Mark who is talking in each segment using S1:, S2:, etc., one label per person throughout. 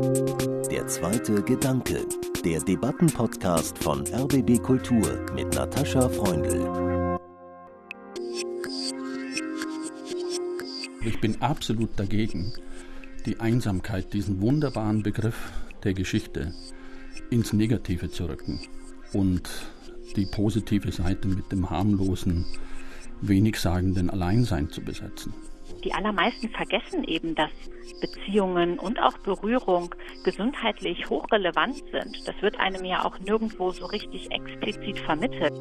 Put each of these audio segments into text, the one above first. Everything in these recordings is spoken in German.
S1: Der zweite Gedanke, der Debattenpodcast von RBB Kultur mit Natascha Freundl.
S2: Ich bin absolut dagegen, die Einsamkeit, diesen wunderbaren Begriff der Geschichte, ins Negative zu rücken und die positive Seite mit dem harmlosen, wenigsagenden Alleinsein zu besetzen.
S3: Die allermeisten vergessen eben, dass Beziehungen und auch Berührung gesundheitlich hochrelevant sind. Das wird einem ja auch nirgendwo so richtig explizit vermittelt.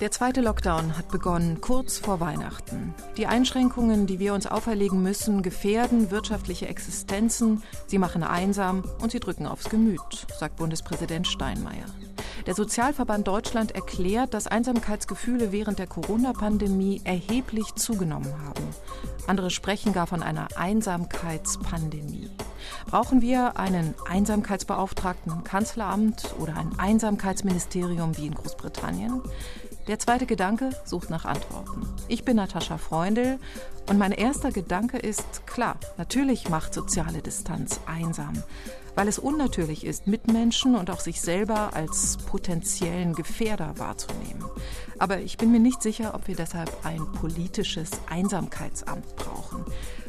S4: Der zweite Lockdown hat begonnen kurz vor Weihnachten. Die Einschränkungen, die wir uns auferlegen müssen, gefährden wirtschaftliche Existenzen, sie machen einsam und sie drücken aufs Gemüt, sagt Bundespräsident Steinmeier. Der Sozialverband Deutschland erklärt, dass Einsamkeitsgefühle während der Corona-Pandemie erheblich zugenommen haben. Andere sprechen gar von einer Einsamkeitspandemie. Brauchen wir einen Einsamkeitsbeauftragten im Kanzleramt oder ein Einsamkeitsministerium wie in Großbritannien? Der zweite Gedanke sucht nach Antworten. Ich bin Natascha Freundl und mein erster Gedanke ist, klar, natürlich macht soziale Distanz einsam, weil es unnatürlich ist, Mitmenschen und auch sich selber als potenziellen Gefährder wahrzunehmen. Aber ich bin mir nicht sicher, ob wir deshalb ein politisches Einsamkeitsamt brauchen.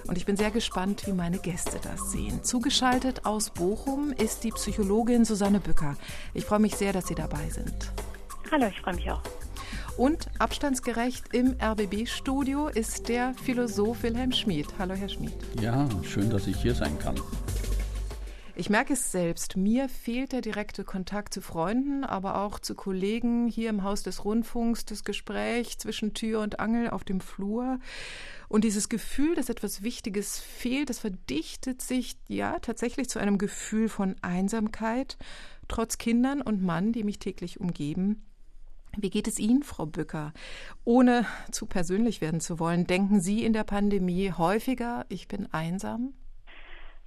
S4: Und ich bin sehr gespannt, wie meine Gäste das sehen. Zugeschaltet aus Bochum ist die Psychologin Susanne Bücker. Ich freue mich sehr, dass Sie dabei sind.
S3: Hallo, ich freue mich auch.
S4: Und abstandsgerecht im RBB-Studio ist der Philosoph Wilhelm Schmid. Hallo, Herr Schmid.
S2: Ja, schön, dass ich hier sein kann.
S4: Ich merke es selbst. Mir fehlt der direkte Kontakt zu Freunden, aber auch zu Kollegen hier im Haus des Rundfunks, das Gespräch zwischen Tür und Angel auf dem Flur. Und dieses Gefühl, dass etwas Wichtiges fehlt, das verdichtet sich ja tatsächlich zu einem Gefühl von Einsamkeit, trotz Kindern und Mann, die mich täglich umgeben. Wie geht es Ihnen, Frau Bücker? Ohne zu persönlich werden zu wollen, denken Sie in der Pandemie häufiger, ich bin einsam?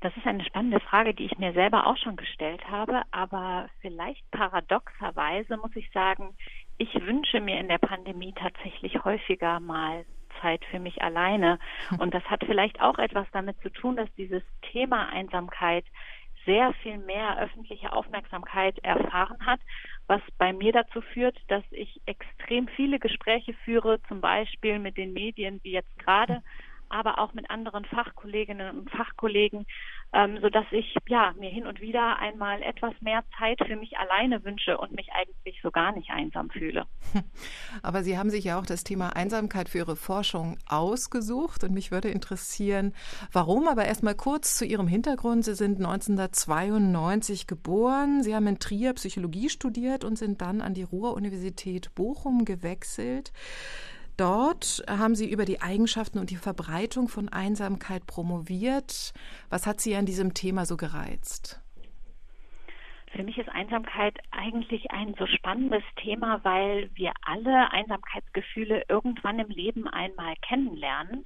S3: Das ist eine spannende Frage, die ich mir selber auch schon gestellt habe, aber vielleicht paradoxerweise muss ich sagen, ich wünsche mir in der Pandemie tatsächlich häufiger mal Zeit für mich alleine. Und das hat vielleicht auch etwas damit zu tun, dass dieses Thema Einsamkeit sehr viel mehr öffentliche Aufmerksamkeit erfahren hat, was bei mir dazu führt, dass ich extrem viele Gespräche führe, zum Beispiel mit den Medien wie jetzt gerade, aber auch mit anderen Fachkolleginnen und Fachkollegen, ähm, so dass ich ja mir hin und wieder einmal etwas mehr Zeit für mich alleine wünsche und mich eigentlich so gar nicht einsam fühle.
S4: Aber Sie haben sich ja auch das Thema Einsamkeit für Ihre Forschung ausgesucht und mich würde interessieren, warum. Aber erst mal kurz zu Ihrem Hintergrund. Sie sind 1992 geboren. Sie haben in Trier Psychologie studiert und sind dann an die Ruhr-Universität Bochum gewechselt. Dort haben Sie über die Eigenschaften und die Verbreitung von Einsamkeit promoviert. Was hat Sie an diesem Thema so gereizt?
S3: Für mich ist Einsamkeit eigentlich ein so spannendes Thema, weil wir alle Einsamkeitsgefühle irgendwann im Leben einmal kennenlernen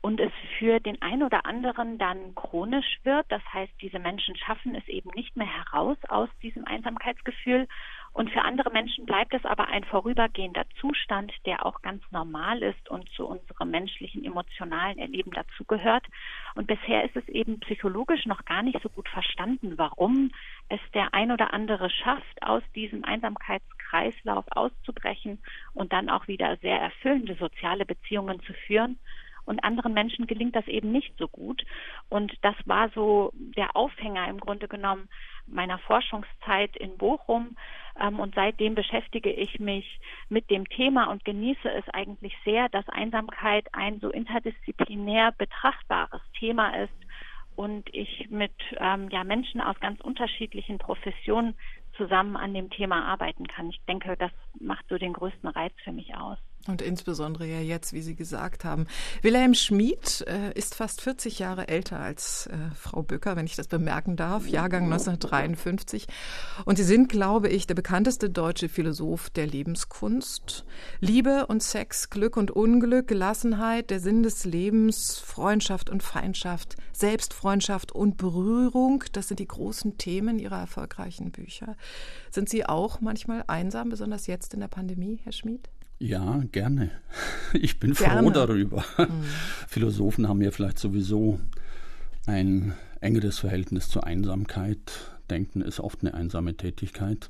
S3: und es für den einen oder anderen dann chronisch wird. Das heißt, diese Menschen schaffen es eben nicht mehr heraus aus diesem Einsamkeitsgefühl und für andere Menschen bleibt es aber ein vorübergehender Zustand, der auch ganz normal ist und zu unserem menschlichen emotionalen Erleben dazugehört. Und bisher ist es eben psychologisch noch gar nicht so gut verstanden, warum es der ein oder andere schafft, aus diesem Einsamkeitskreislauf auszubrechen und dann auch wieder sehr erfüllende soziale Beziehungen zu führen und anderen Menschen gelingt das eben nicht so gut. Und das war so der Aufhänger im Grunde genommen meiner Forschungszeit in Bochum. Ähm, und seitdem beschäftige ich mich mit dem Thema und genieße es eigentlich sehr, dass Einsamkeit ein so interdisziplinär betrachtbares Thema ist und ich mit ähm, ja, Menschen aus ganz unterschiedlichen Professionen zusammen an dem Thema arbeiten kann. Ich denke, das macht so den größten Reiz für mich aus.
S4: Und insbesondere ja jetzt, wie Sie gesagt haben. Wilhelm Schmid äh, ist fast 40 Jahre älter als äh, Frau Bücker, wenn ich das bemerken darf, Jahrgang 1953. Und Sie sind, glaube ich, der bekannteste deutsche Philosoph der Lebenskunst. Liebe und Sex, Glück und Unglück, Gelassenheit, der Sinn des Lebens, Freundschaft und Feindschaft, Selbstfreundschaft und Berührung, das sind die großen Themen Ihrer erfolgreichen Bücher. Sind Sie auch manchmal einsam, besonders jetzt in der Pandemie, Herr Schmid?
S2: Ja, gerne. Ich bin gerne. froh darüber. Mhm. Philosophen haben ja vielleicht sowieso ein engeres Verhältnis zur Einsamkeit. Denken ist oft eine einsame Tätigkeit.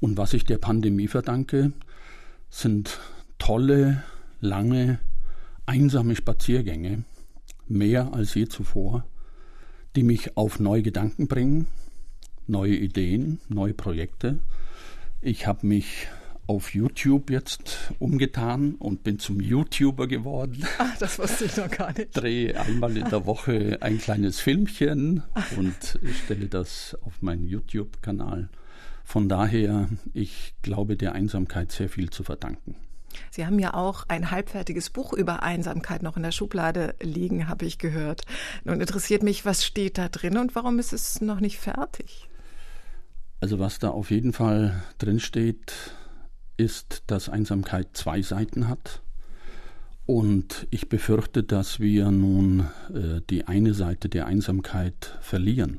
S2: Und was ich der Pandemie verdanke, sind tolle, lange, einsame Spaziergänge, mehr als je zuvor, die mich auf neue Gedanken bringen, neue Ideen, neue Projekte. Ich habe mich auf YouTube jetzt umgetan und bin zum YouTuber geworden.
S4: Ach, das wusste ich noch gar nicht.
S2: Drehe einmal in der Woche ein kleines Filmchen und stelle das auf meinen YouTube-Kanal. Von daher, ich glaube der Einsamkeit sehr viel zu verdanken.
S4: Sie haben ja auch ein halbfertiges Buch über Einsamkeit noch in der Schublade liegen, habe ich gehört. Nun interessiert mich, was steht da drin und warum ist es noch nicht fertig?
S2: Also was da auf jeden Fall drin steht, ist, dass Einsamkeit zwei Seiten hat. Und ich befürchte, dass wir nun äh, die eine Seite der Einsamkeit verlieren.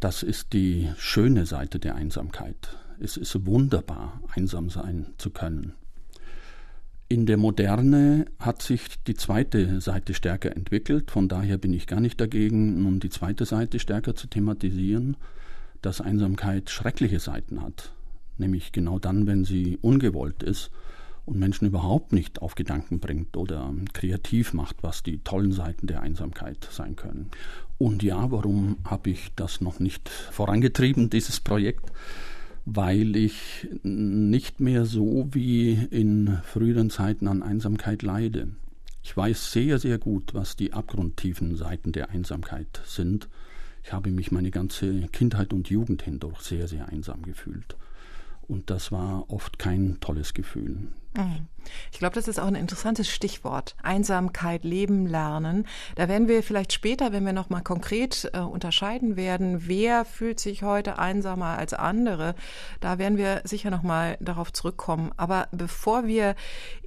S2: Das ist die schöne Seite der Einsamkeit. Es ist wunderbar, einsam sein zu können. In der Moderne hat sich die zweite Seite stärker entwickelt, von daher bin ich gar nicht dagegen, nun die zweite Seite stärker zu thematisieren, dass Einsamkeit schreckliche Seiten hat, nämlich genau dann, wenn sie ungewollt ist und Menschen überhaupt nicht auf Gedanken bringt oder kreativ macht, was die tollen Seiten der Einsamkeit sein können. Und ja, warum habe ich das noch nicht vorangetrieben, dieses Projekt? weil ich nicht mehr so wie in früheren Zeiten an Einsamkeit leide. Ich weiß sehr, sehr gut, was die abgrundtiefen Seiten der Einsamkeit sind. Ich habe mich meine ganze Kindheit und Jugend hindurch sehr, sehr einsam gefühlt. Und das war oft kein tolles Gefühl.
S4: Ich glaube, das ist auch ein interessantes Stichwort. Einsamkeit, Leben lernen. Da werden wir vielleicht später, wenn wir nochmal konkret äh, unterscheiden werden, wer fühlt sich heute einsamer als andere, da werden wir sicher nochmal darauf zurückkommen. Aber bevor wir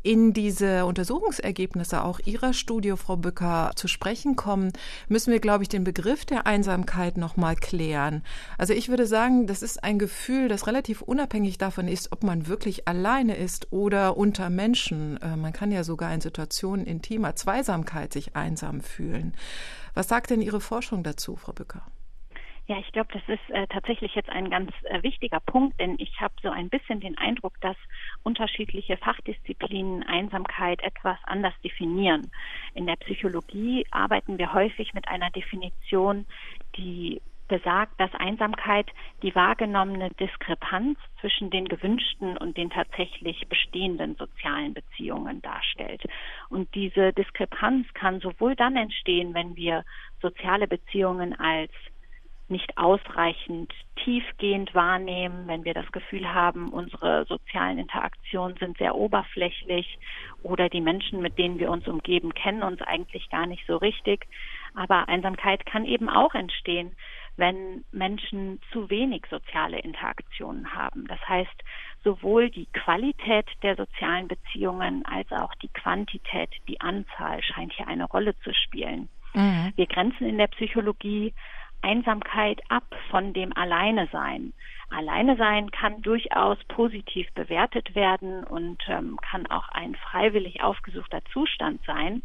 S4: in diese Untersuchungsergebnisse auch Ihrer Studie, Frau Bücker, zu sprechen kommen, müssen wir, glaube ich, den Begriff der Einsamkeit nochmal klären. Also ich würde sagen, das ist ein Gefühl, das relativ unabhängig davon ist, ob man wirklich alleine ist oder unter Menschen. Äh, man kann ja sogar in Situationen intimer Zweisamkeit sich einsam fühlen. Was sagt denn Ihre Forschung dazu, Frau Bücker?
S3: Ja, ich glaube, das ist äh, tatsächlich jetzt ein ganz äh, wichtiger Punkt, denn ich habe so ein bisschen den Eindruck, dass unterschiedliche Fachdisziplinen Einsamkeit etwas anders definieren. In der Psychologie arbeiten wir häufig mit einer Definition, die besagt, dass Einsamkeit die wahrgenommene Diskrepanz zwischen den gewünschten und den tatsächlich bestehenden sozialen Beziehungen darstellt. Und diese Diskrepanz kann sowohl dann entstehen, wenn wir soziale Beziehungen als nicht ausreichend tiefgehend wahrnehmen, wenn wir das Gefühl haben, unsere sozialen Interaktionen sind sehr oberflächlich oder die Menschen, mit denen wir uns umgeben, kennen uns eigentlich gar nicht so richtig. Aber Einsamkeit kann eben auch entstehen, wenn Menschen zu wenig soziale Interaktionen haben. Das heißt, sowohl die Qualität der sozialen Beziehungen als auch die Quantität, die Anzahl scheint hier eine Rolle zu spielen. Mhm. Wir grenzen in der Psychologie Einsamkeit ab von dem Alleine sein. Alleine sein kann durchaus positiv bewertet werden und ähm, kann auch ein freiwillig aufgesuchter Zustand sein.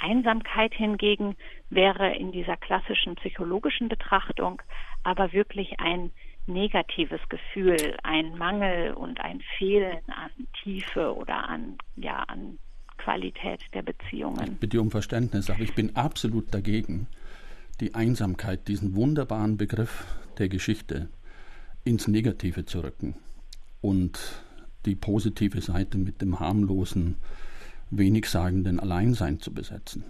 S3: Einsamkeit hingegen wäre in dieser klassischen psychologischen Betrachtung aber wirklich ein negatives Gefühl, ein Mangel und ein Fehlen an Tiefe oder an, ja, an Qualität der Beziehungen.
S2: Ich bitte um Verständnis, aber ich bin absolut dagegen, die Einsamkeit, diesen wunderbaren Begriff der Geschichte, ins Negative zu rücken und die positive Seite mit dem harmlosen wenigsagenden Alleinsein zu besetzen?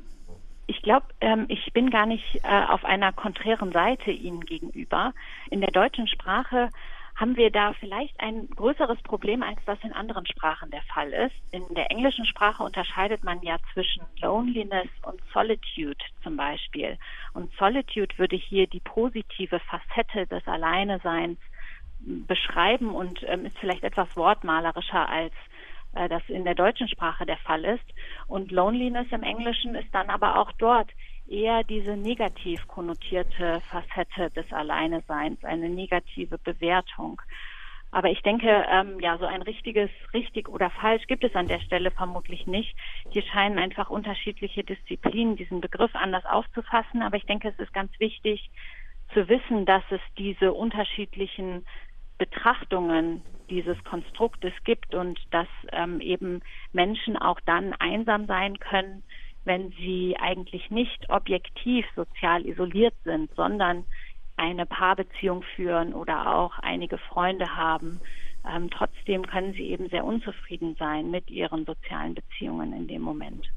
S3: Ich glaube, ähm, ich bin gar nicht äh, auf einer konträren Seite Ihnen gegenüber. In der deutschen Sprache haben wir da vielleicht ein größeres Problem, als das in anderen Sprachen der Fall ist. In der englischen Sprache unterscheidet man ja zwischen Loneliness und Solitude zum Beispiel. Und Solitude würde hier die positive Facette des Alleineseins beschreiben und ähm, ist vielleicht etwas wortmalerischer als äh, das in der deutschen Sprache der Fall ist. Und Loneliness im Englischen ist dann aber auch dort eher diese negativ konnotierte Facette des Alleineseins, eine negative Bewertung. Aber ich denke, ähm, ja, so ein richtiges richtig oder falsch gibt es an der Stelle vermutlich nicht. Hier scheinen einfach unterschiedliche Disziplinen diesen Begriff anders aufzufassen. Aber ich denke, es ist ganz wichtig zu wissen, dass es diese unterschiedlichen Betrachtungen dieses Konstruktes gibt und dass ähm, eben Menschen auch dann einsam sein können, wenn sie eigentlich nicht objektiv sozial isoliert sind, sondern eine Paarbeziehung führen oder auch einige Freunde haben. Ähm, trotzdem können sie eben sehr unzufrieden sein mit ihren sozialen Beziehungen in dem Moment.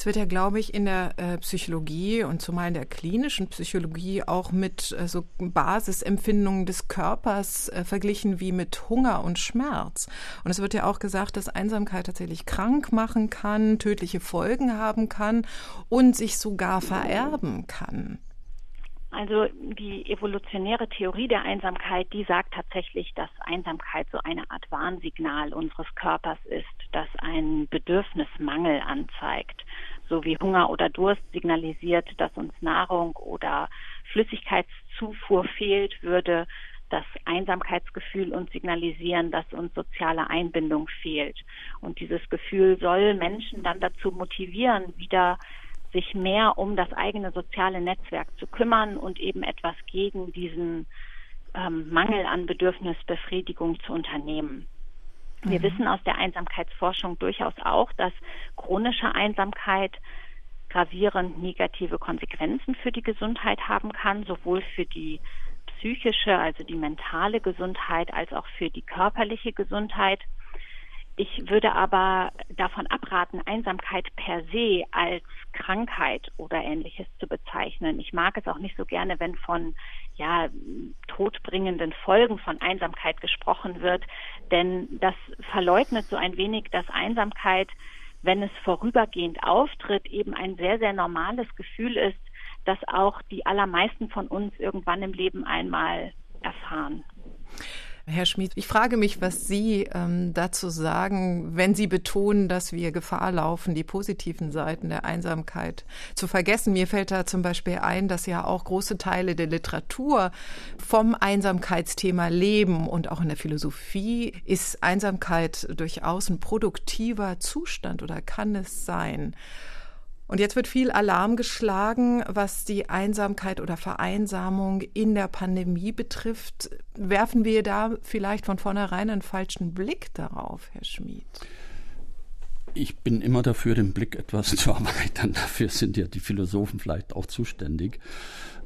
S4: Es wird ja, glaube ich, in der äh, Psychologie und zumal in der klinischen Psychologie auch mit äh, so Basisempfindungen des Körpers äh, verglichen wie mit Hunger und Schmerz. Und es wird ja auch gesagt, dass Einsamkeit tatsächlich krank machen kann, tödliche Folgen haben kann und sich sogar vererben kann.
S3: Also die evolutionäre Theorie der Einsamkeit, die sagt tatsächlich, dass Einsamkeit so eine Art Warnsignal unseres Körpers ist, das einen Bedürfnismangel anzeigt, so wie Hunger oder Durst signalisiert, dass uns Nahrung oder Flüssigkeitszufuhr fehlt, würde das Einsamkeitsgefühl uns signalisieren, dass uns soziale Einbindung fehlt. Und dieses Gefühl soll Menschen dann dazu motivieren, wieder sich mehr um das eigene soziale Netzwerk zu kümmern und eben etwas gegen diesen ähm, Mangel an Bedürfnisbefriedigung zu unternehmen. Wir mhm. wissen aus der Einsamkeitsforschung durchaus auch, dass chronische Einsamkeit gravierend negative Konsequenzen für die Gesundheit haben kann, sowohl für die psychische, also die mentale Gesundheit, als auch für die körperliche Gesundheit. Ich würde aber davon abraten, Einsamkeit per se als Krankheit oder ähnliches zu bezeichnen. Ich mag es auch nicht so gerne, wenn von ja, todbringenden Folgen von Einsamkeit gesprochen wird, denn das verleugnet so ein wenig, dass Einsamkeit, wenn es vorübergehend auftritt, eben ein sehr, sehr normales Gefühl ist, das auch die allermeisten von uns irgendwann im Leben einmal erfahren.
S4: Herr Schmid, ich frage mich, was Sie ähm, dazu sagen, wenn Sie betonen, dass wir Gefahr laufen, die positiven Seiten der Einsamkeit zu vergessen. Mir fällt da zum Beispiel ein, dass ja auch große Teile der Literatur vom Einsamkeitsthema leben und auch in der Philosophie ist Einsamkeit durchaus ein produktiver Zustand oder kann es sein? Und jetzt wird viel Alarm geschlagen, was die Einsamkeit oder Vereinsamung in der Pandemie betrifft. Werfen wir da vielleicht von vornherein einen falschen Blick darauf, Herr Schmid?
S2: Ich bin immer dafür, den Blick etwas zu erweitern. Dafür sind ja die Philosophen vielleicht auch zuständig.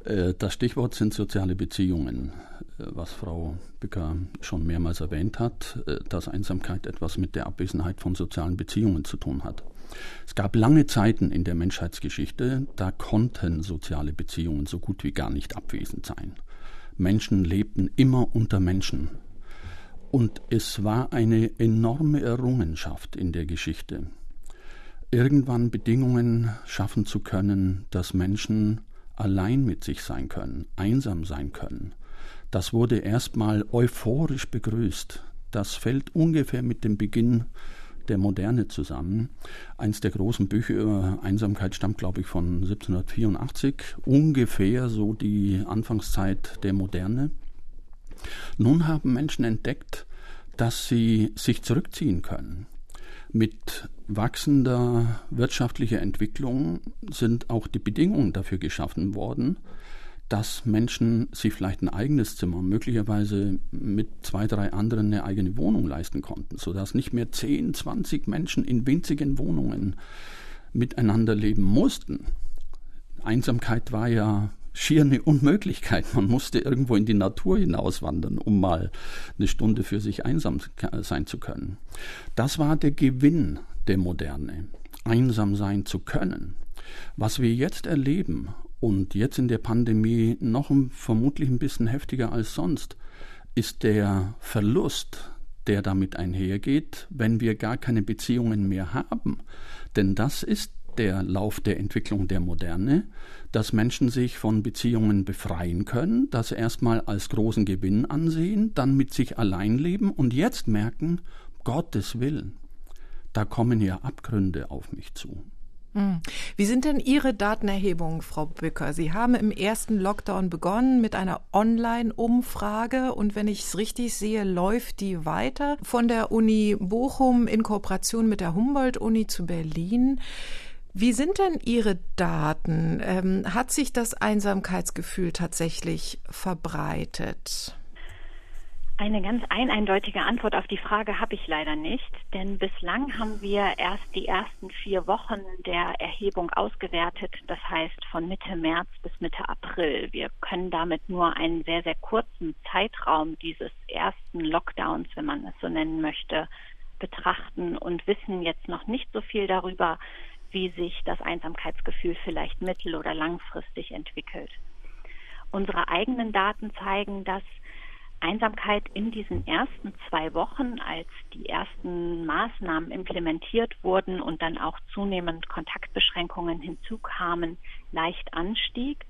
S2: Äh, das Stichwort sind soziale Beziehungen, äh, was Frau Bücker schon mehrmals erwähnt hat, äh, dass Einsamkeit etwas mit der Abwesenheit von sozialen Beziehungen zu tun hat. Es gab lange Zeiten in der Menschheitsgeschichte, da konnten soziale Beziehungen so gut wie gar nicht abwesend sein. Menschen lebten immer unter Menschen. Und es war eine enorme Errungenschaft in der Geschichte, irgendwann Bedingungen schaffen zu können, dass Menschen allein mit sich sein können, einsam sein können. Das wurde erstmal euphorisch begrüßt. Das fällt ungefähr mit dem Beginn der Moderne zusammen. Eins der großen Bücher über Einsamkeit stammt, glaube ich, von 1784, ungefähr so die Anfangszeit der Moderne. Nun haben Menschen entdeckt, dass sie sich zurückziehen können. Mit wachsender wirtschaftlicher Entwicklung sind auch die Bedingungen dafür geschaffen worden, dass Menschen sich vielleicht ein eigenes Zimmer, möglicherweise mit zwei, drei anderen eine eigene Wohnung leisten konnten, sodass nicht mehr 10, 20 Menschen in winzigen Wohnungen miteinander leben mussten. Einsamkeit war ja schier eine Unmöglichkeit. Man musste irgendwo in die Natur hinauswandern, um mal eine Stunde für sich einsam sein zu können. Das war der Gewinn der Moderne, einsam sein zu können. Was wir jetzt erleben und jetzt in der Pandemie noch vermutlich ein bisschen heftiger als sonst, ist der Verlust, der damit einhergeht, wenn wir gar keine Beziehungen mehr haben. Denn das ist der Lauf der Entwicklung der Moderne, dass Menschen sich von Beziehungen befreien können, das erstmal als großen Gewinn ansehen, dann mit sich allein leben und jetzt merken, Gottes Willen, da kommen ja Abgründe auf mich zu.
S4: Wie sind denn Ihre Datenerhebungen, Frau Bücker? Sie haben im ersten Lockdown begonnen mit einer Online-Umfrage und wenn ich es richtig sehe, läuft die weiter von der Uni Bochum in Kooperation mit der Humboldt-Uni zu Berlin. Wie sind denn Ihre Daten? Ähm, hat sich das Einsamkeitsgefühl tatsächlich verbreitet?
S3: Eine ganz eindeutige Antwort auf die Frage habe ich leider nicht, denn bislang haben wir erst die ersten vier Wochen der Erhebung ausgewertet, das heißt von Mitte März bis Mitte April. Wir können damit nur einen sehr, sehr kurzen Zeitraum dieses ersten Lockdowns, wenn man es so nennen möchte, betrachten und wissen jetzt noch nicht so viel darüber, wie sich das Einsamkeitsgefühl vielleicht mittel- oder langfristig entwickelt. Unsere eigenen Daten zeigen, dass Einsamkeit in diesen ersten zwei Wochen, als die ersten Maßnahmen implementiert wurden und dann auch zunehmend Kontaktbeschränkungen hinzukamen, leicht anstieg,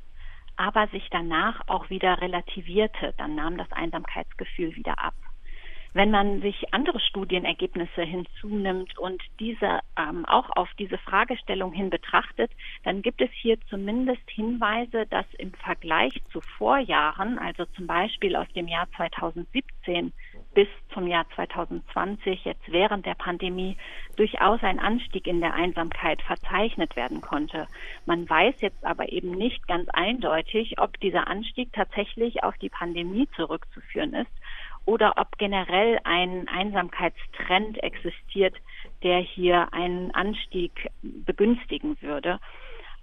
S3: aber sich danach auch wieder relativierte. Dann nahm das Einsamkeitsgefühl wieder ab. Wenn man sich andere Studienergebnisse hinzunimmt und diese ähm, auch auf diese Fragestellung hin betrachtet, dann gibt es hier zumindest Hinweise, dass im Vergleich zu Vorjahren, also zum Beispiel aus dem Jahr 2017 bis zum Jahr 2020, jetzt während der Pandemie, durchaus ein Anstieg in der Einsamkeit verzeichnet werden konnte. Man weiß jetzt aber eben nicht ganz eindeutig, ob dieser Anstieg tatsächlich auf die Pandemie zurückzuführen ist oder ob generell ein Einsamkeitstrend existiert, der hier einen Anstieg begünstigen würde.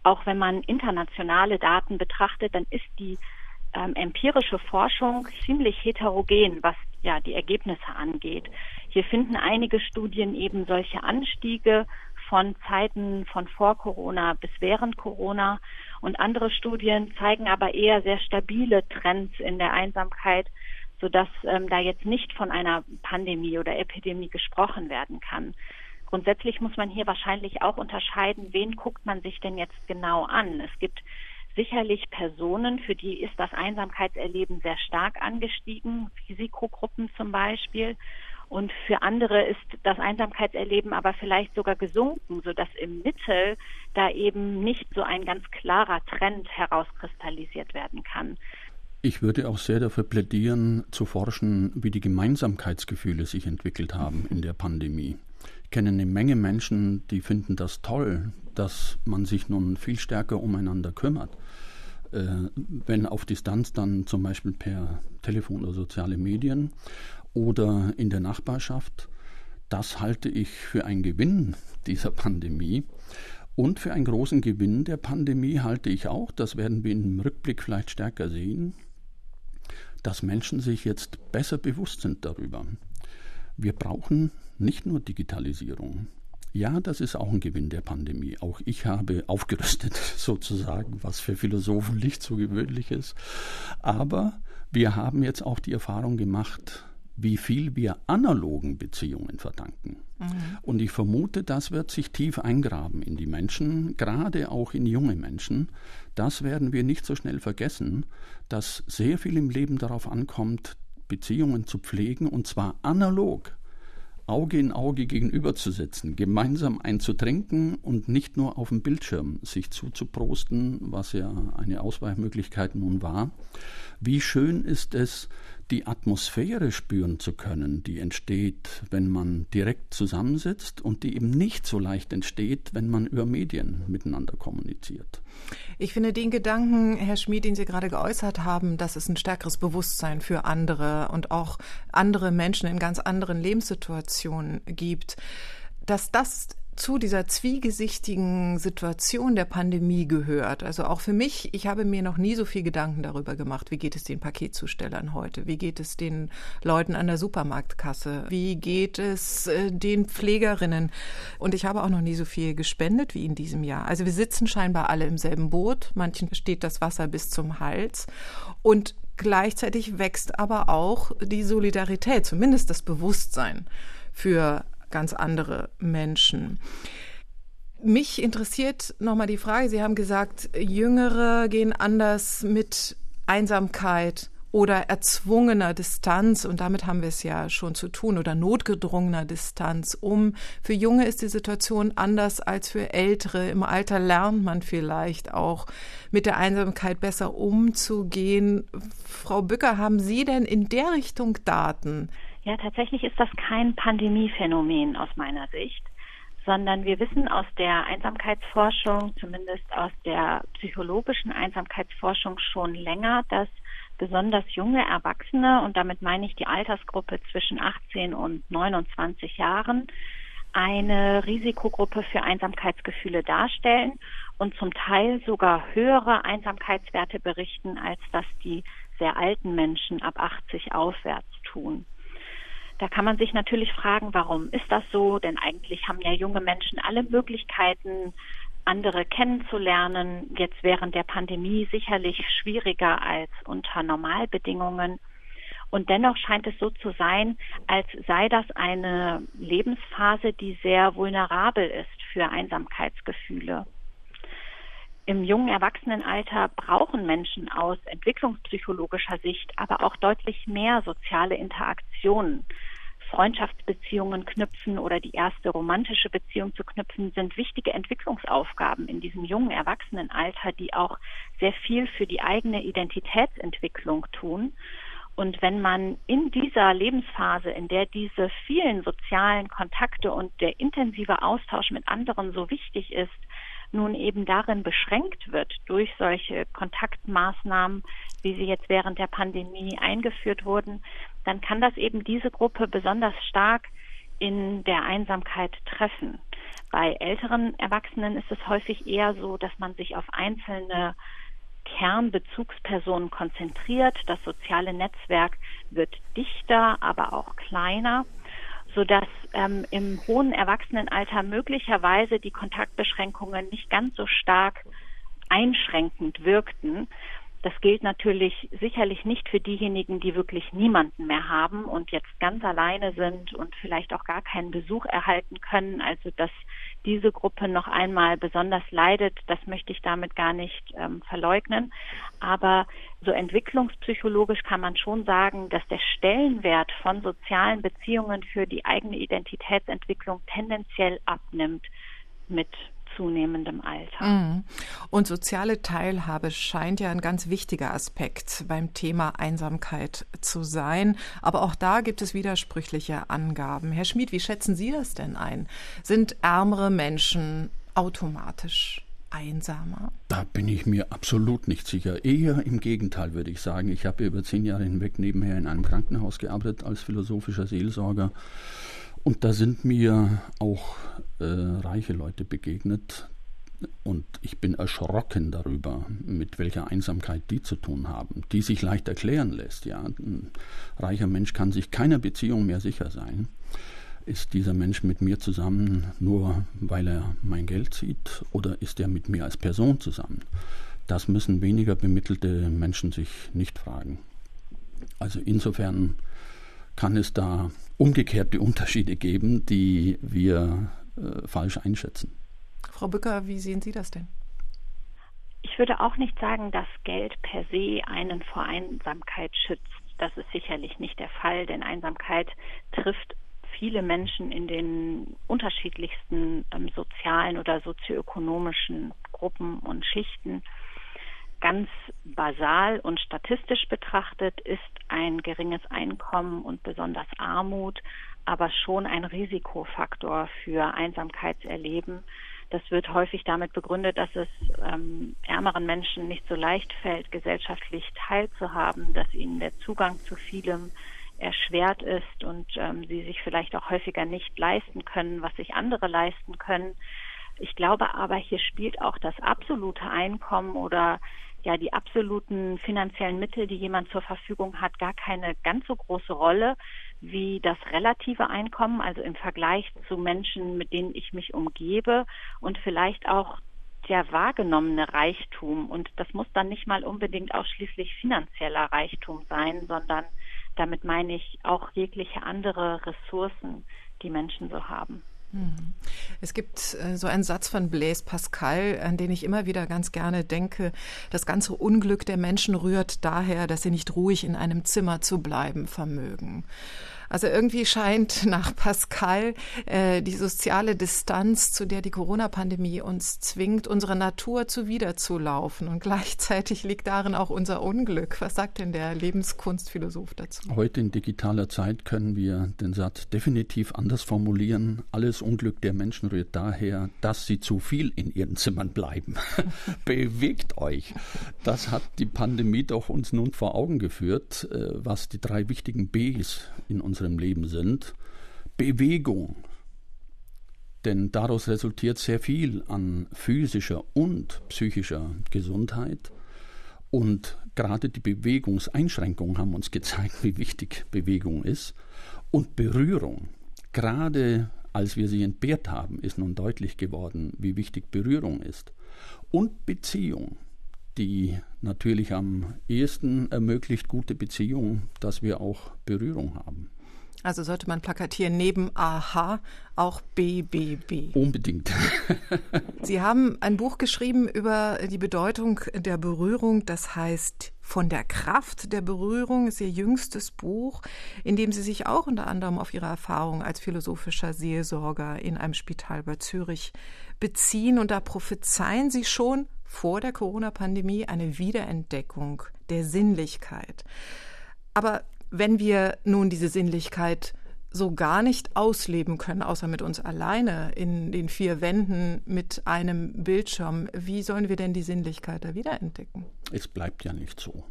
S3: Auch wenn man internationale Daten betrachtet, dann ist die ähm, empirische Forschung ziemlich heterogen, was ja die Ergebnisse angeht. Hier finden einige Studien eben solche Anstiege von Zeiten von vor Corona bis während Corona und andere Studien zeigen aber eher sehr stabile Trends in der Einsamkeit sodass ähm, da jetzt nicht von einer Pandemie oder Epidemie gesprochen werden kann. Grundsätzlich muss man hier wahrscheinlich auch unterscheiden, wen guckt man sich denn jetzt genau an. Es gibt sicherlich Personen, für die ist das Einsamkeitserleben sehr stark angestiegen, Risikogruppen zum Beispiel. Und für andere ist das Einsamkeitserleben aber vielleicht sogar gesunken, sodass im Mittel da eben nicht so ein ganz klarer Trend herauskristallisiert werden kann.
S2: Ich würde auch sehr dafür plädieren, zu forschen, wie die Gemeinsamkeitsgefühle sich entwickelt haben in der Pandemie. Ich kenne eine Menge Menschen, die finden das toll, dass man sich nun viel stärker umeinander kümmert. Äh, wenn auf Distanz dann zum Beispiel per Telefon oder soziale Medien oder in der Nachbarschaft. Das halte ich für einen Gewinn dieser Pandemie. Und für einen großen Gewinn der Pandemie halte ich auch, das werden wir im Rückblick vielleicht stärker sehen, dass Menschen sich jetzt besser bewusst sind darüber. Wir brauchen nicht nur Digitalisierung. Ja, das ist auch ein Gewinn der Pandemie. Auch ich habe aufgerüstet, sozusagen, was für Philosophen nicht so gewöhnlich ist. Aber wir haben jetzt auch die Erfahrung gemacht, wie viel wir analogen Beziehungen verdanken. Mhm. Und ich vermute, das wird sich tief eingraben in die Menschen, gerade auch in junge Menschen. Das werden wir nicht so schnell vergessen, dass sehr viel im Leben darauf ankommt, Beziehungen zu pflegen und zwar analog. Auge in Auge gegenüberzusetzen, gemeinsam einzutrinken und nicht nur auf dem Bildschirm sich zuzuprosten, was ja eine Ausweichmöglichkeit nun war. Wie schön ist es, die Atmosphäre spüren zu können, die entsteht, wenn man direkt zusammensitzt und die eben nicht so leicht entsteht, wenn man über Medien miteinander kommuniziert.
S4: Ich finde den Gedanken, Herr Schmid, den Sie gerade geäußert haben, dass es ein stärkeres Bewusstsein für andere und auch andere Menschen in ganz anderen Lebenssituationen gibt, dass das zu dieser zwiegesichtigen Situation der Pandemie gehört. Also auch für mich, ich habe mir noch nie so viel Gedanken darüber gemacht, wie geht es den Paketzustellern heute, wie geht es den Leuten an der Supermarktkasse, wie geht es äh, den Pflegerinnen. Und ich habe auch noch nie so viel gespendet wie in diesem Jahr. Also wir sitzen scheinbar alle im selben Boot, manchen steht das Wasser bis zum Hals und gleichzeitig wächst aber auch die Solidarität, zumindest das Bewusstsein für ganz andere Menschen. Mich interessiert nochmal die Frage, Sie haben gesagt, Jüngere gehen anders mit Einsamkeit oder erzwungener Distanz, und damit haben wir es ja schon zu tun, oder notgedrungener Distanz um. Für Junge ist die Situation anders als für Ältere. Im Alter lernt man vielleicht auch mit der Einsamkeit besser umzugehen. Frau Bücker, haben Sie denn in der Richtung Daten?
S3: Ja, tatsächlich ist das kein Pandemiephänomen aus meiner Sicht sondern wir wissen aus der Einsamkeitsforschung, zumindest aus der psychologischen Einsamkeitsforschung schon länger, dass besonders junge Erwachsene, und damit meine ich die Altersgruppe zwischen 18 und 29 Jahren, eine Risikogruppe für Einsamkeitsgefühle darstellen und zum Teil sogar höhere Einsamkeitswerte berichten, als das die sehr alten Menschen ab 80 aufwärts tun. Da kann man sich natürlich fragen, warum ist das so? Denn eigentlich haben ja junge Menschen alle Möglichkeiten, andere kennenzulernen. Jetzt während der Pandemie sicherlich schwieriger als unter Normalbedingungen. Und dennoch scheint es so zu sein, als sei das eine Lebensphase, die sehr vulnerabel ist für Einsamkeitsgefühle. Im jungen Erwachsenenalter brauchen Menschen aus entwicklungspsychologischer Sicht aber auch deutlich mehr soziale Interaktionen. Freundschaftsbeziehungen knüpfen oder die erste romantische Beziehung zu knüpfen, sind wichtige Entwicklungsaufgaben in diesem jungen Erwachsenenalter, die auch sehr viel für die eigene Identitätsentwicklung tun. Und wenn man in dieser Lebensphase, in der diese vielen sozialen Kontakte und der intensive Austausch mit anderen so wichtig ist, nun eben darin beschränkt wird durch solche Kontaktmaßnahmen, wie sie jetzt während der Pandemie eingeführt wurden, dann kann das eben diese Gruppe besonders stark in der Einsamkeit treffen. Bei älteren Erwachsenen ist es häufig eher so, dass man sich auf einzelne Kernbezugspersonen konzentriert. Das soziale Netzwerk wird dichter, aber auch kleiner, sodass ähm, im hohen Erwachsenenalter möglicherweise die Kontaktbeschränkungen nicht ganz so stark einschränkend wirkten, das gilt natürlich sicherlich nicht für diejenigen, die wirklich niemanden mehr haben und jetzt ganz alleine sind und vielleicht auch gar keinen Besuch erhalten können. Also dass diese Gruppe noch einmal besonders leidet, das möchte ich damit gar nicht ähm, verleugnen. Aber so entwicklungspsychologisch kann man schon sagen, dass der Stellenwert von sozialen Beziehungen für die eigene Identitätsentwicklung tendenziell abnimmt mit zunehmendem Alter. Mhm.
S4: Und soziale Teilhabe scheint ja ein ganz wichtiger Aspekt beim Thema Einsamkeit zu sein. Aber auch da gibt es widersprüchliche Angaben. Herr Schmid, wie schätzen Sie das denn ein? Sind ärmere Menschen automatisch einsamer?
S2: Da bin ich mir absolut nicht sicher. Eher im Gegenteil würde ich sagen. Ich habe über zehn Jahre hinweg nebenher in einem Krankenhaus gearbeitet als philosophischer Seelsorger. Und da sind mir auch äh, reiche Leute begegnet. Und ich bin erschrocken darüber, mit welcher Einsamkeit die zu tun haben, die sich leicht erklären lässt. Ja, ein reicher Mensch kann sich keiner Beziehung mehr sicher sein. Ist dieser Mensch mit mir zusammen nur, weil er mein Geld sieht, oder ist er mit mir als Person zusammen? Das müssen weniger bemittelte Menschen sich nicht fragen. Also insofern kann es da umgekehrte Unterschiede geben, die wir äh, falsch einschätzen.
S4: Frau Bücker, wie sehen Sie das denn?
S3: Ich würde auch nicht sagen, dass Geld per se einen vor Einsamkeit schützt. Das ist sicherlich nicht der Fall, denn Einsamkeit trifft viele Menschen in den unterschiedlichsten ähm, sozialen oder sozioökonomischen Gruppen und Schichten. Ganz basal und statistisch betrachtet ist ein geringes Einkommen und besonders Armut aber schon ein Risikofaktor für Einsamkeitserleben. Das wird häufig damit begründet, dass es ähm, ärmeren Menschen nicht so leicht fällt, gesellschaftlich teilzuhaben, dass ihnen der Zugang zu vielem erschwert ist und ähm, sie sich vielleicht auch häufiger nicht leisten können, was sich andere leisten können. Ich glaube aber, hier spielt auch das absolute Einkommen oder ja die absoluten finanziellen Mittel, die jemand zur Verfügung hat, gar keine ganz so große Rolle wie das relative Einkommen, also im Vergleich zu Menschen, mit denen ich mich umgebe und vielleicht auch der wahrgenommene Reichtum. Und das muss dann nicht mal unbedingt ausschließlich finanzieller Reichtum sein, sondern damit meine ich auch jegliche andere Ressourcen, die Menschen so haben.
S4: Hm. Es gibt äh, so einen Satz von Blaise Pascal, an den ich immer wieder ganz gerne denke. Das ganze Unglück der Menschen rührt daher, dass sie nicht ruhig in einem Zimmer zu bleiben vermögen. Also irgendwie scheint nach Pascal äh, die soziale Distanz, zu der die Corona-Pandemie uns zwingt, unserer Natur zuwiderzulaufen. Und gleichzeitig liegt darin auch unser Unglück. Was sagt denn der Lebenskunstphilosoph dazu?
S2: Heute in digitaler Zeit können wir den Satz definitiv anders formulieren. Alles Unglück der Menschen rührt daher, dass sie zu viel in ihren Zimmern bleiben. Bewegt euch. Das hat die Pandemie doch uns nun vor Augen geführt, äh, was die drei wichtigen Bs in unserer unserem Leben sind, Bewegung. Denn daraus resultiert sehr viel an physischer und psychischer Gesundheit. Und gerade die Bewegungseinschränkungen haben uns gezeigt, wie wichtig Bewegung ist. Und Berührung. Gerade als wir sie entbehrt haben, ist nun deutlich geworden, wie wichtig Berührung ist. Und Beziehung, die natürlich am ehesten ermöglicht gute Beziehung, dass wir auch Berührung haben.
S4: Also sollte man plakatieren neben AH auch BBB.
S2: Unbedingt.
S4: Sie haben ein Buch geschrieben über die Bedeutung der Berührung, das heißt von der Kraft der Berührung ist Ihr jüngstes Buch, in dem Sie sich auch unter anderem auf Ihre Erfahrung als philosophischer Seelsorger in einem Spital bei Zürich beziehen. Und da prophezeien Sie schon vor der Corona-Pandemie eine Wiederentdeckung der Sinnlichkeit. Aber wenn wir nun diese Sinnlichkeit so gar nicht ausleben können, außer mit uns alleine in den vier Wänden mit einem Bildschirm, wie sollen wir denn die Sinnlichkeit da wiederentdecken?
S2: Es bleibt ja nicht so.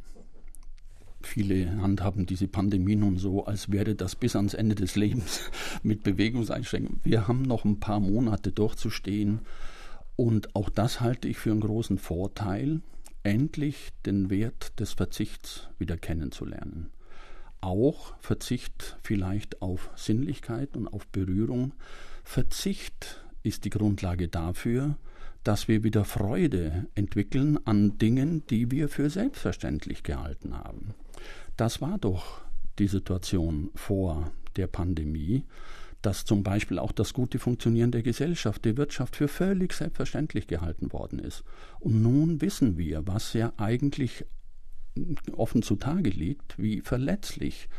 S2: Viele handhaben diese Pandemie nun so, als wäre das bis ans Ende des Lebens mit Bewegungseinschränkungen. Wir haben noch ein paar Monate durchzustehen und auch das halte ich für einen großen Vorteil, endlich den Wert des Verzichts wieder kennenzulernen auch Verzicht vielleicht auf Sinnlichkeit und auf Berührung. Verzicht ist die Grundlage dafür, dass wir wieder Freude entwickeln an Dingen, die wir für selbstverständlich gehalten haben. Das war doch die Situation vor der Pandemie, dass zum Beispiel auch das gute Funktionieren der Gesellschaft, der Wirtschaft für völlig selbstverständlich gehalten worden ist. Und nun wissen wir, was ja eigentlich offen zutage liegt, wie verletzlich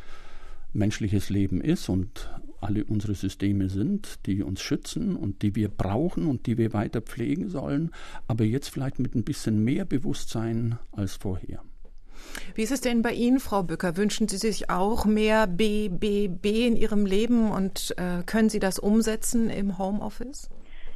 S2: menschliches Leben ist und alle unsere Systeme sind, die uns schützen und die wir brauchen und die wir weiter pflegen sollen, aber jetzt vielleicht mit ein bisschen mehr Bewusstsein als vorher.
S4: Wie ist es denn bei Ihnen, Frau Bücker? Wünschen Sie sich auch mehr BBB in Ihrem Leben und äh, können Sie das umsetzen im Homeoffice?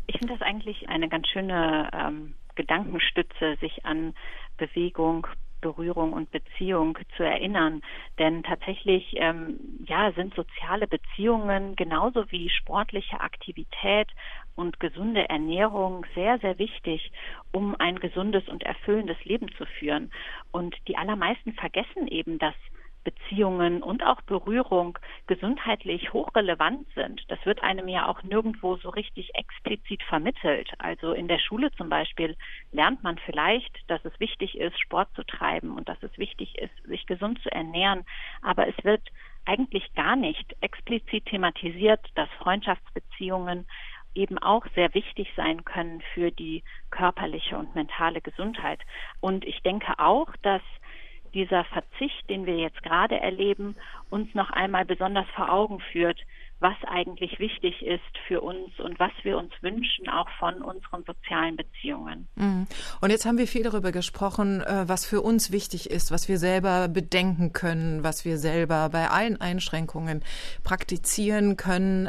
S3: Ich finde das eigentlich eine ganz schöne ähm, Gedankenstütze, sich an Bewegung, Berührung und Beziehung zu erinnern. Denn tatsächlich ähm, ja, sind soziale Beziehungen genauso wie sportliche Aktivität und gesunde Ernährung sehr, sehr wichtig, um ein gesundes und erfüllendes Leben zu führen. Und die allermeisten vergessen eben, dass Beziehungen und auch Berührung gesundheitlich hochrelevant sind. Das wird einem ja auch nirgendwo so richtig explizit vermittelt. Also in der Schule zum Beispiel lernt man vielleicht, dass es wichtig ist, Sport zu treiben und dass es wichtig ist, sich gesund zu ernähren. Aber es wird eigentlich gar nicht explizit thematisiert, dass Freundschaftsbeziehungen eben auch sehr wichtig sein können für die körperliche und mentale Gesundheit. Und ich denke auch, dass dieser Verzicht, den wir jetzt gerade erleben, uns noch einmal besonders vor Augen führt, was eigentlich wichtig ist für uns und was wir uns wünschen, auch von unseren sozialen Beziehungen.
S4: Mhm. Und jetzt haben wir viel darüber gesprochen, äh, was für uns wichtig ist, was wir selber bedenken können, was wir selber bei allen Einschränkungen praktizieren können.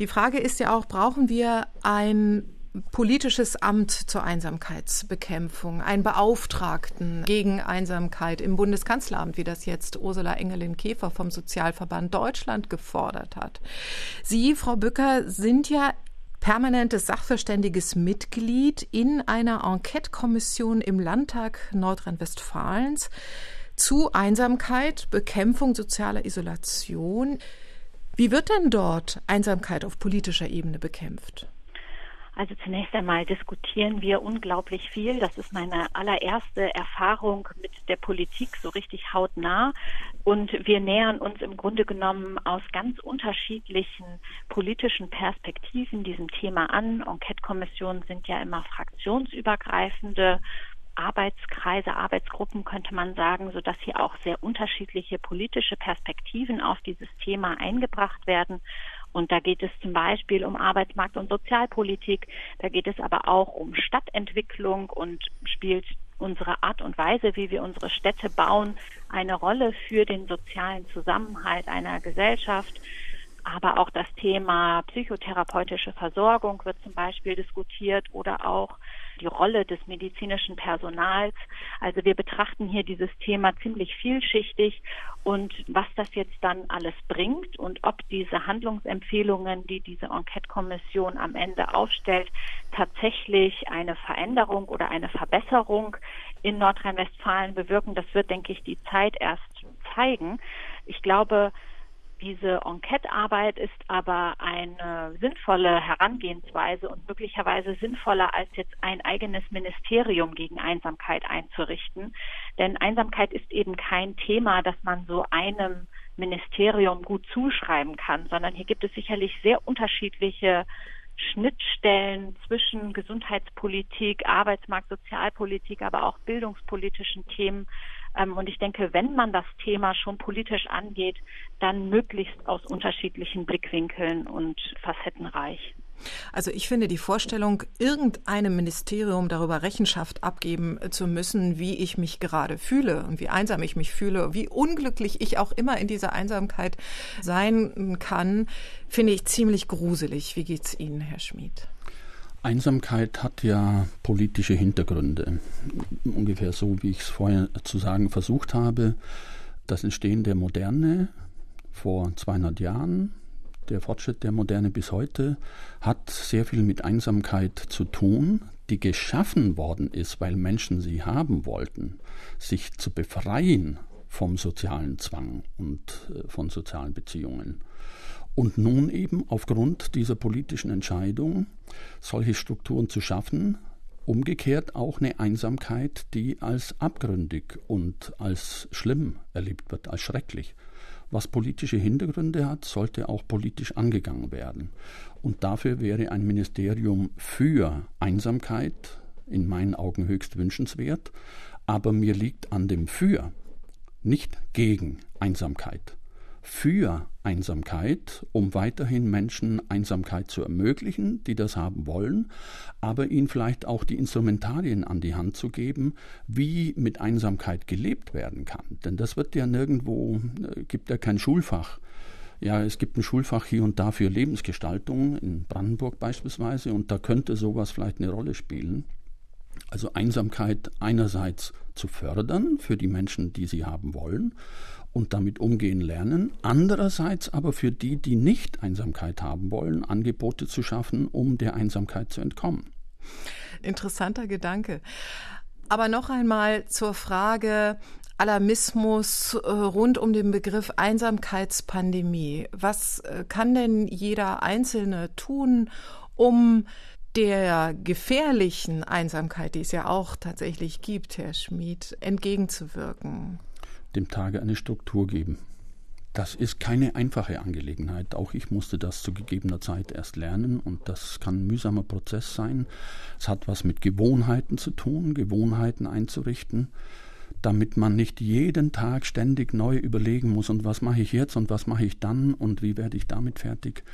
S4: Die Frage ist ja auch, brauchen wir ein politisches Amt zur Einsamkeitsbekämpfung, einen Beauftragten gegen Einsamkeit im Bundeskanzleramt, wie das jetzt Ursula Engelin-Käfer vom Sozialverband Deutschland gefordert hat. Sie, Frau Bücker, sind ja permanentes sachverständiges Mitglied in einer Enquete-Kommission im Landtag Nordrhein-Westfalens zu Einsamkeit, Bekämpfung sozialer Isolation. Wie wird denn dort Einsamkeit auf politischer Ebene bekämpft?
S3: Also zunächst einmal diskutieren wir unglaublich viel. Das ist meine allererste Erfahrung mit der Politik so richtig hautnah. Und wir nähern uns im Grunde genommen aus ganz unterschiedlichen politischen Perspektiven diesem Thema an. Enquete-Kommissionen sind ja immer fraktionsübergreifende Arbeitskreise, Arbeitsgruppen könnte man sagen, so dass hier auch sehr unterschiedliche politische Perspektiven auf dieses Thema eingebracht werden. Und da geht es zum Beispiel um Arbeitsmarkt- und Sozialpolitik. Da geht es aber auch um Stadtentwicklung und spielt unsere Art und Weise, wie wir unsere Städte bauen, eine Rolle für den sozialen Zusammenhalt einer Gesellschaft. Aber auch das Thema psychotherapeutische Versorgung wird zum Beispiel diskutiert oder auch die Rolle des medizinischen Personals. Also wir betrachten hier dieses Thema ziemlich vielschichtig und was das jetzt dann alles bringt und ob diese Handlungsempfehlungen, die diese Enquete-Kommission am Ende aufstellt, tatsächlich eine Veränderung oder eine Verbesserung in Nordrhein-Westfalen bewirken, das wird, denke ich, die Zeit erst zeigen. Ich glaube, diese Enquete-Arbeit ist aber eine sinnvolle Herangehensweise und möglicherweise sinnvoller als jetzt ein eigenes Ministerium gegen Einsamkeit einzurichten. Denn Einsamkeit ist eben kein Thema, das man so einem Ministerium gut zuschreiben kann, sondern hier gibt es sicherlich sehr unterschiedliche Schnittstellen zwischen Gesundheitspolitik, Arbeitsmarkt, Sozialpolitik, aber auch bildungspolitischen Themen und ich denke, wenn man das Thema schon politisch angeht, dann möglichst aus unterschiedlichen Blickwinkeln und facettenreich.
S4: Also ich finde die Vorstellung, irgendeinem Ministerium darüber Rechenschaft abgeben zu müssen, wie ich mich gerade fühle und wie einsam ich mich fühle, wie unglücklich ich auch immer in dieser Einsamkeit sein kann, finde ich ziemlich gruselig. Wie geht's Ihnen, Herr Schmid?
S2: Einsamkeit hat ja politische Hintergründe. Ungefähr so, wie ich es vorher zu sagen versucht habe. Das Entstehen der Moderne vor 200 Jahren, der Fortschritt der Moderne bis heute, hat sehr viel mit Einsamkeit zu tun, die geschaffen worden ist, weil Menschen sie haben wollten, sich zu befreien vom sozialen Zwang und äh, von sozialen Beziehungen. Und nun eben aufgrund dieser politischen Entscheidung, solche Strukturen zu schaffen, umgekehrt auch eine Einsamkeit, die als abgründig und als schlimm erlebt wird, als schrecklich. Was politische Hintergründe hat, sollte auch politisch angegangen werden. Und dafür wäre ein Ministerium für Einsamkeit in meinen Augen höchst wünschenswert, aber mir liegt an dem für, nicht gegen Einsamkeit für Einsamkeit, um weiterhin Menschen Einsamkeit zu ermöglichen, die das haben wollen, aber ihnen vielleicht auch die Instrumentarien an die Hand zu geben, wie mit Einsamkeit gelebt werden kann. Denn das wird ja nirgendwo, äh, gibt ja kein Schulfach. Ja, es gibt ein Schulfach hier und da für Lebensgestaltung, in Brandenburg beispielsweise, und da könnte sowas vielleicht eine Rolle spielen. Also Einsamkeit einerseits zu fördern für die Menschen, die sie haben wollen, und damit umgehen lernen. Andererseits aber für die, die nicht Einsamkeit haben wollen, Angebote zu schaffen, um der Einsamkeit zu entkommen.
S4: Interessanter Gedanke. Aber noch einmal zur Frage Alarmismus äh, rund um den Begriff Einsamkeitspandemie. Was äh, kann denn jeder Einzelne tun, um der gefährlichen Einsamkeit, die es ja auch tatsächlich gibt, Herr Schmid, entgegenzuwirken?
S2: dem Tage eine Struktur geben. Das ist keine einfache Angelegenheit. Auch ich musste das zu gegebener Zeit erst lernen und das kann ein mühsamer Prozess sein. Es hat was mit Gewohnheiten zu tun, Gewohnheiten einzurichten, damit man nicht jeden Tag ständig neu überlegen muss, und was mache ich jetzt und was mache ich dann und wie werde ich damit fertig,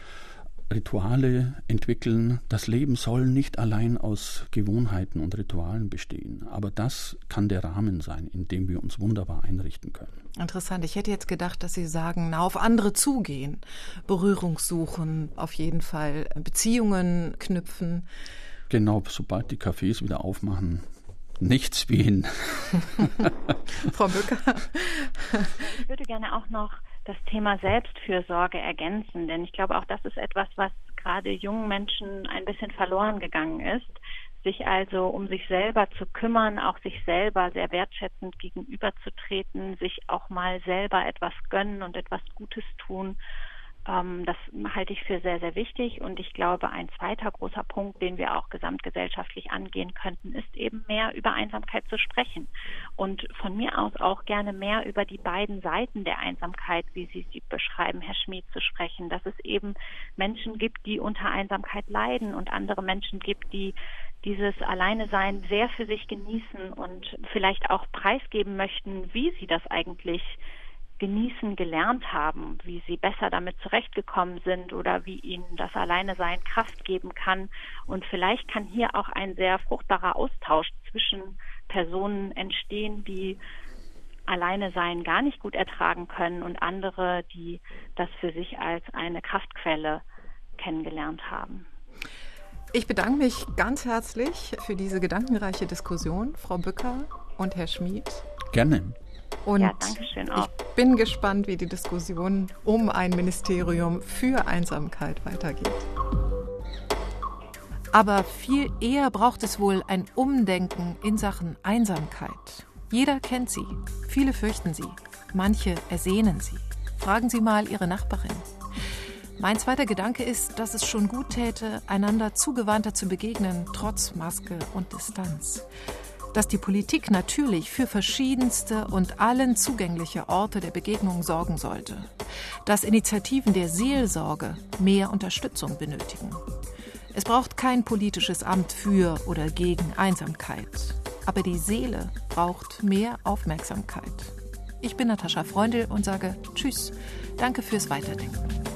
S2: Rituale entwickeln. Das Leben soll nicht allein aus Gewohnheiten und Ritualen bestehen, aber das kann der Rahmen sein, in dem wir uns wunderbar einrichten können.
S4: Interessant. Ich hätte jetzt gedacht, dass Sie sagen, na, auf andere zugehen, Berührung suchen, auf jeden Fall Beziehungen knüpfen.
S2: Genau, sobald die Cafés wieder aufmachen, nichts wie hin.
S4: Frau Bücker.
S3: Ich würde gerne auch noch das Thema Selbstfürsorge ergänzen, denn ich glaube auch das ist etwas, was gerade jungen Menschen ein bisschen verloren gegangen ist, sich also um sich selber zu kümmern, auch sich selber sehr wertschätzend gegenüberzutreten, sich auch mal selber etwas gönnen und etwas Gutes tun das halte ich für sehr, sehr wichtig. Und ich glaube, ein zweiter großer Punkt, den wir auch gesamtgesellschaftlich angehen könnten, ist eben mehr über Einsamkeit zu sprechen. Und von mir aus auch gerne mehr über die beiden Seiten der Einsamkeit, wie Sie sie beschreiben, Herr Schmid, zu sprechen. Dass es eben Menschen gibt, die unter Einsamkeit leiden und andere Menschen gibt, die dieses Alleinesein sehr für sich genießen und vielleicht auch preisgeben möchten, wie sie das eigentlich genießen gelernt haben, wie sie besser damit zurechtgekommen sind oder wie ihnen das Alleinesein Kraft geben kann. Und vielleicht kann hier auch ein sehr fruchtbarer Austausch zwischen Personen entstehen, die alleine sein gar nicht gut ertragen können und andere, die das für sich als eine Kraftquelle kennengelernt haben.
S4: Ich bedanke mich ganz herzlich für diese gedankenreiche Diskussion, Frau Bücker und Herr Schmid.
S2: Gerne.
S4: Und ja, ich bin gespannt, wie die Diskussion um ein Ministerium für Einsamkeit weitergeht. Aber viel eher braucht es wohl ein Umdenken in Sachen Einsamkeit. Jeder kennt sie, viele fürchten sie, manche ersehnen sie. Fragen Sie mal Ihre Nachbarin. Mein zweiter Gedanke ist, dass es schon gut täte, einander zugewandter zu begegnen, trotz Maske und Distanz dass die Politik natürlich für verschiedenste und allen zugängliche Orte der Begegnung sorgen sollte, dass Initiativen der Seelsorge mehr Unterstützung benötigen. Es braucht kein politisches Amt für oder gegen Einsamkeit, aber die Seele braucht mehr Aufmerksamkeit. Ich bin Natascha Freundl und sage Tschüss, danke fürs Weiterdenken.